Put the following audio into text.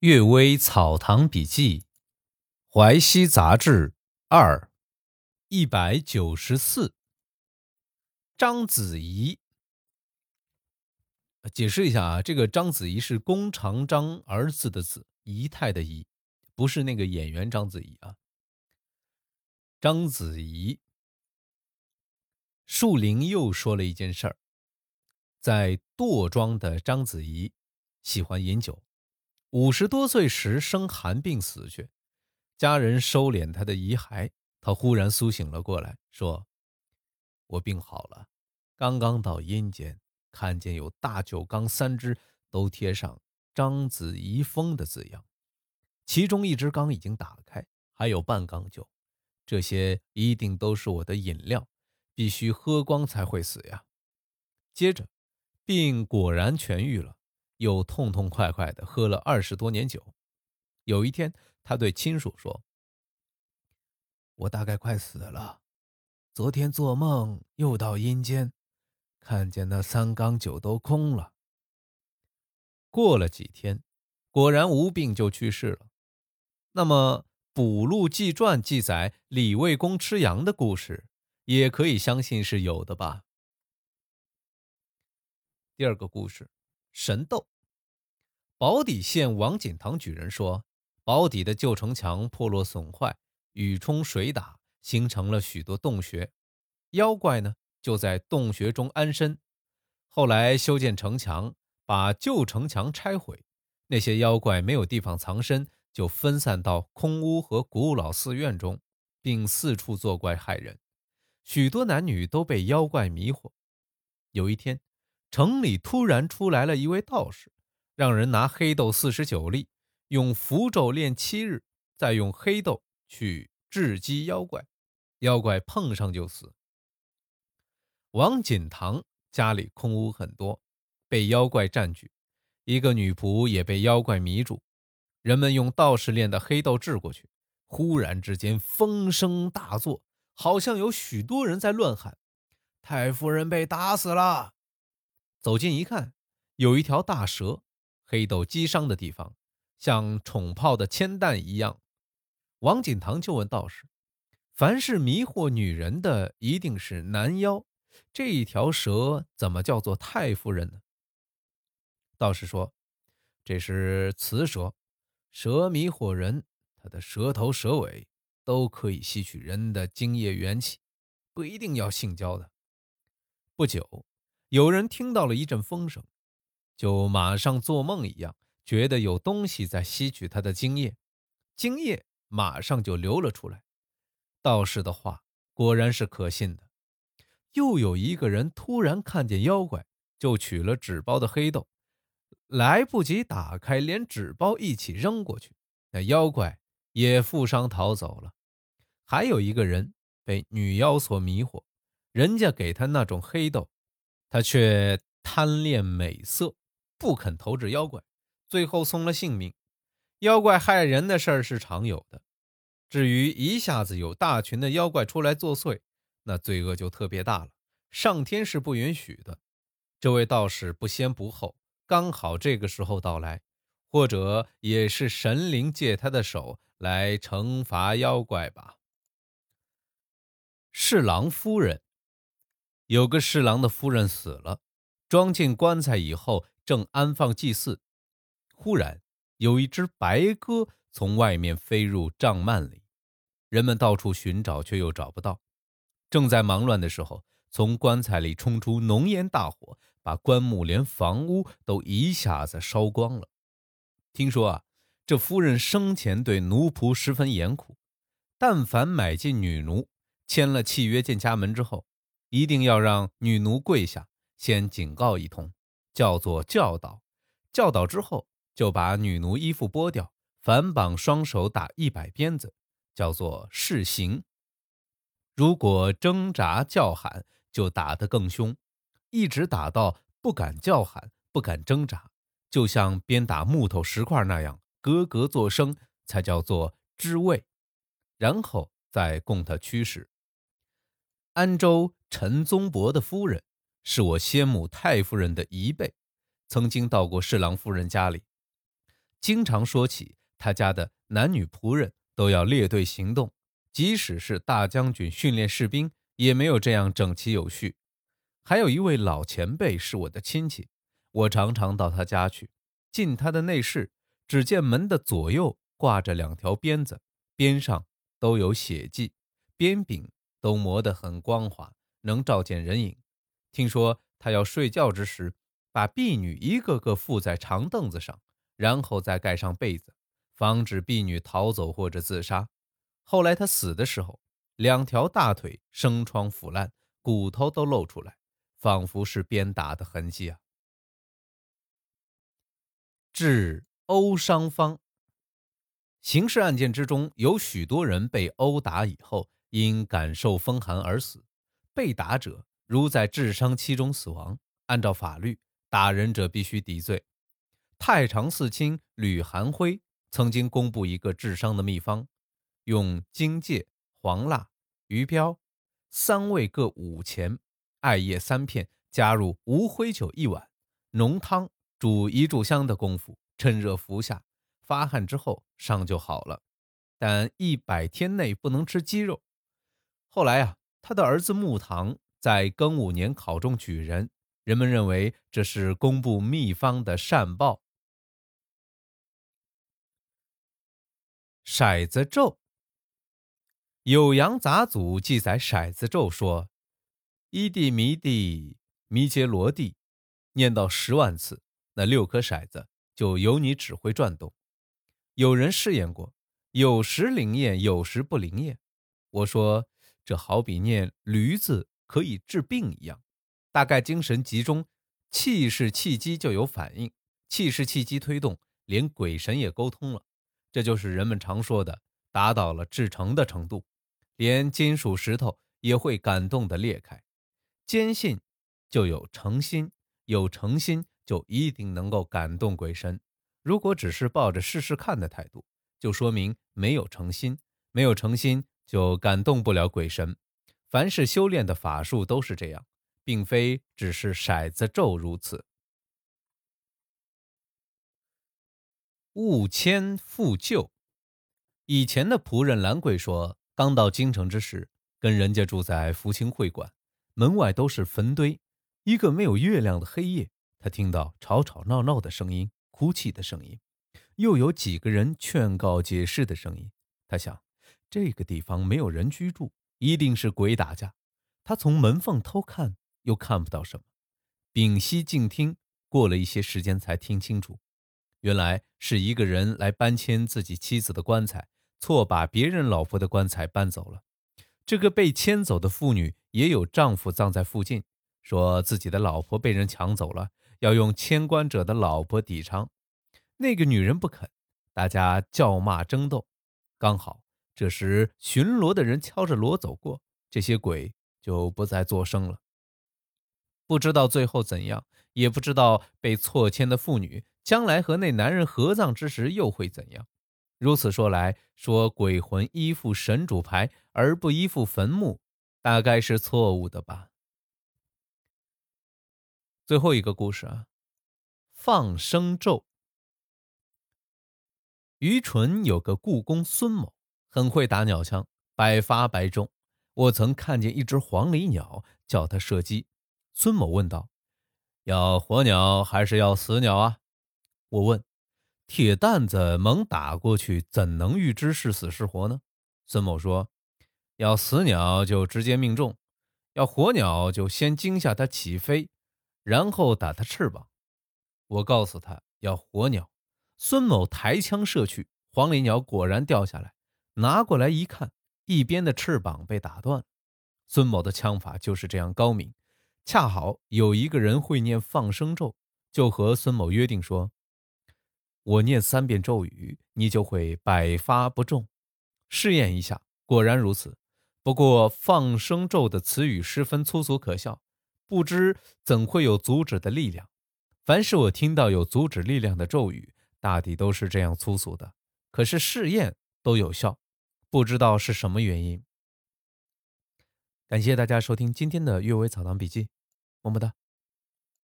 阅微草堂笔记，淮西杂志二，一百九十四。章子怡，解释一下啊，这个章子怡是弓长张儿子的子，姨太的姨，不是那个演员章子怡啊。章子怡，树林又说了一件事儿，在垛庄的章子怡喜欢饮酒。五十多岁时生寒病死去，家人收敛他的遗骸，他忽然苏醒了过来，说：“我病好了，刚刚到阴间，看见有大酒缸三只，都贴上‘章子怡封’的字样，其中一只缸已经打开，还有半缸酒，这些一定都是我的饮料，必须喝光才会死呀。”接着，病果然痊愈了。又痛痛快快的喝了二十多年酒。有一天，他对亲属说：“我大概快死了。昨天做梦又到阴间，看见那三缸酒都空了。”过了几天，果然无病就去世了。那么，《补录纪传》记载李卫公吃羊的故事，也可以相信是有的吧？第二个故事。神斗。宝坻县王锦堂举人说，宝坻的旧城墙破落损坏，雨冲水打，形成了许多洞穴，妖怪呢就在洞穴中安身。后来修建城墙，把旧城墙拆毁，那些妖怪没有地方藏身，就分散到空屋和古老寺院中，并四处作怪害人。许多男女都被妖怪迷惑。有一天。城里突然出来了一位道士，让人拿黑豆四十九粒，用符咒练七日，再用黑豆去制击妖怪，妖怪碰上就死。王锦堂家里空屋很多，被妖怪占据，一个女仆也被妖怪迷住。人们用道士炼的黑豆掷过去，忽然之间风声大作，好像有许多人在乱喊：“太夫人被打死了。”走近一看，有一条大蛇，黑豆击伤的地方像宠炮的铅弹一样。王锦堂就问道士：“凡是迷惑女人的，一定是男妖，这一条蛇怎么叫做太夫人呢？”道士说：“这是雌蛇，蛇迷惑人，它的蛇头蛇尾都可以吸取人的精液元气，不一定要性交的。”不久。有人听到了一阵风声，就马上做梦一样，觉得有东西在吸取他的精液，精液马上就流了出来。道士的话果然是可信的。又有一个人突然看见妖怪，就取了纸包的黑豆，来不及打开，连纸包一起扔过去，那妖怪也负伤逃走了。还有一个人被女妖所迷惑，人家给他那种黑豆。他却贪恋美色，不肯投掷妖怪，最后送了性命。妖怪害人的事儿是常有的，至于一下子有大群的妖怪出来作祟，那罪恶就特别大了。上天是不允许的。这位道士不先不后，刚好这个时候到来，或者也是神灵借他的手来惩罚妖怪吧。侍郎夫人。有个侍郎的夫人死了，装进棺材以后，正安放祭祀，忽然有一只白鸽从外面飞入帐幔里，人们到处寻找，却又找不到。正在忙乱的时候，从棺材里冲出浓烟大火，把棺木连房屋都一下子烧光了。听说啊，这夫人生前对奴仆十分严酷，但凡买进女奴，签了契约进家门之后。一定要让女奴跪下，先警告一通，叫做教导。教导之后，就把女奴衣服剥掉，反绑双手打一百鞭子，叫做试刑。如果挣扎叫喊，就打得更凶，一直打到不敢叫喊、不敢挣扎，就像鞭打木头石块那样，咯咯作声，才叫做知味。然后再供他驱使。安州。陈宗伯的夫人是我先母太夫人的姨辈，曾经到过侍郎夫人家里。经常说起他家的男女仆人都要列队行动，即使是大将军训练士兵，也没有这样整齐有序。还有一位老前辈是我的亲戚，我常常到他家去。进他的内室，只见门的左右挂着两条鞭子，鞭上都有血迹，鞭柄都磨得很光滑，能照见人影。听说他要睡觉之时，把婢女一个个附在长凳子上，然后再盖上被子，防止婢女逃走或者自杀。后来他死的时候，两条大腿生疮腐烂，骨头都露出来。仿佛是鞭打的痕迹啊！治殴伤方。刑事案件之中，有许多人被殴打以后，因感受风寒而死。被打者如在治伤期中死亡，按照法律，打人者必须抵罪。太常寺卿吕寒辉曾经公布一个治伤的秘方：用荆芥、黄蜡、鱼膘三味各五钱。艾叶三片，加入无灰酒一碗，浓汤煮一炷香的功夫，趁热服下，发汗之后伤就好了。但一百天内不能吃鸡肉。后来啊，他的儿子穆堂在庚午年考中举人，人们认为这是公布秘方的善报。骰子咒，《酉阳杂俎》记载骰子咒说。伊地弥地弥杰罗地，念到十万次，那六颗骰子就由你指挥转动。有人试验过，有时灵验，有时不灵验。我说这好比念驴子可以治病一样，大概精神集中，气势气机就有反应，气势气机推动，连鬼神也沟通了。这就是人们常说的达到了至诚的程度，连金属石头也会感动的裂开。坚信就有诚心，有诚心就一定能够感动鬼神。如果只是抱着试试看的态度，就说明没有诚心，没有诚心就感动不了鬼神。凡是修炼的法术都是这样，并非只是骰子咒如此。误迁复旧，以前的仆人兰贵说，刚到京城之时，跟人家住在福清会馆。门外都是坟堆，一个没有月亮的黑夜，他听到吵吵闹闹的声音、哭泣的声音，又有几个人劝告解释的声音。他想，这个地方没有人居住，一定是鬼打架。他从门缝偷看，又看不到什么，屏息静听。过了一些时间，才听清楚，原来是一个人来搬迁自己妻子的棺材，错把别人老婆的棺材搬走了。这个被迁走的妇女也有丈夫葬在附近，说自己的老婆被人抢走了，要用迁棺者的老婆抵偿。那个女人不肯，大家叫骂争斗。刚好这时巡逻的人敲着锣走过，这些鬼就不再作声了。不知道最后怎样，也不知道被错迁的妇女将来和那男人合葬之时又会怎样。如此说来，说鬼魂依附神主牌而不依附坟墓，大概是错误的吧。最后一个故事啊，放生咒。于纯有个故宫孙某，很会打鸟枪，百发百中。我曾看见一只黄鹂鸟，叫他射击。孙某问道：“要活鸟还是要死鸟啊？”我问。铁蛋子猛打过去，怎能预知是死是活呢？孙某说：“要死鸟就直接命中，要活鸟就先惊吓它起飞，然后打它翅膀。”我告诉他要活鸟，孙某抬枪射去，黄鹂鸟果然掉下来，拿过来一看，一边的翅膀被打断。孙某的枪法就是这样高明，恰好有一个人会念放生咒，就和孙某约定说。我念三遍咒语，你就会百发不中。试验一下，果然如此。不过放生咒的词语十分粗俗可笑，不知怎会有阻止的力量。凡是我听到有阻止力量的咒语，大抵都是这样粗俗的。可是试验都有效，不知道是什么原因。感谢大家收听今天的《阅微草堂笔记》，么么哒。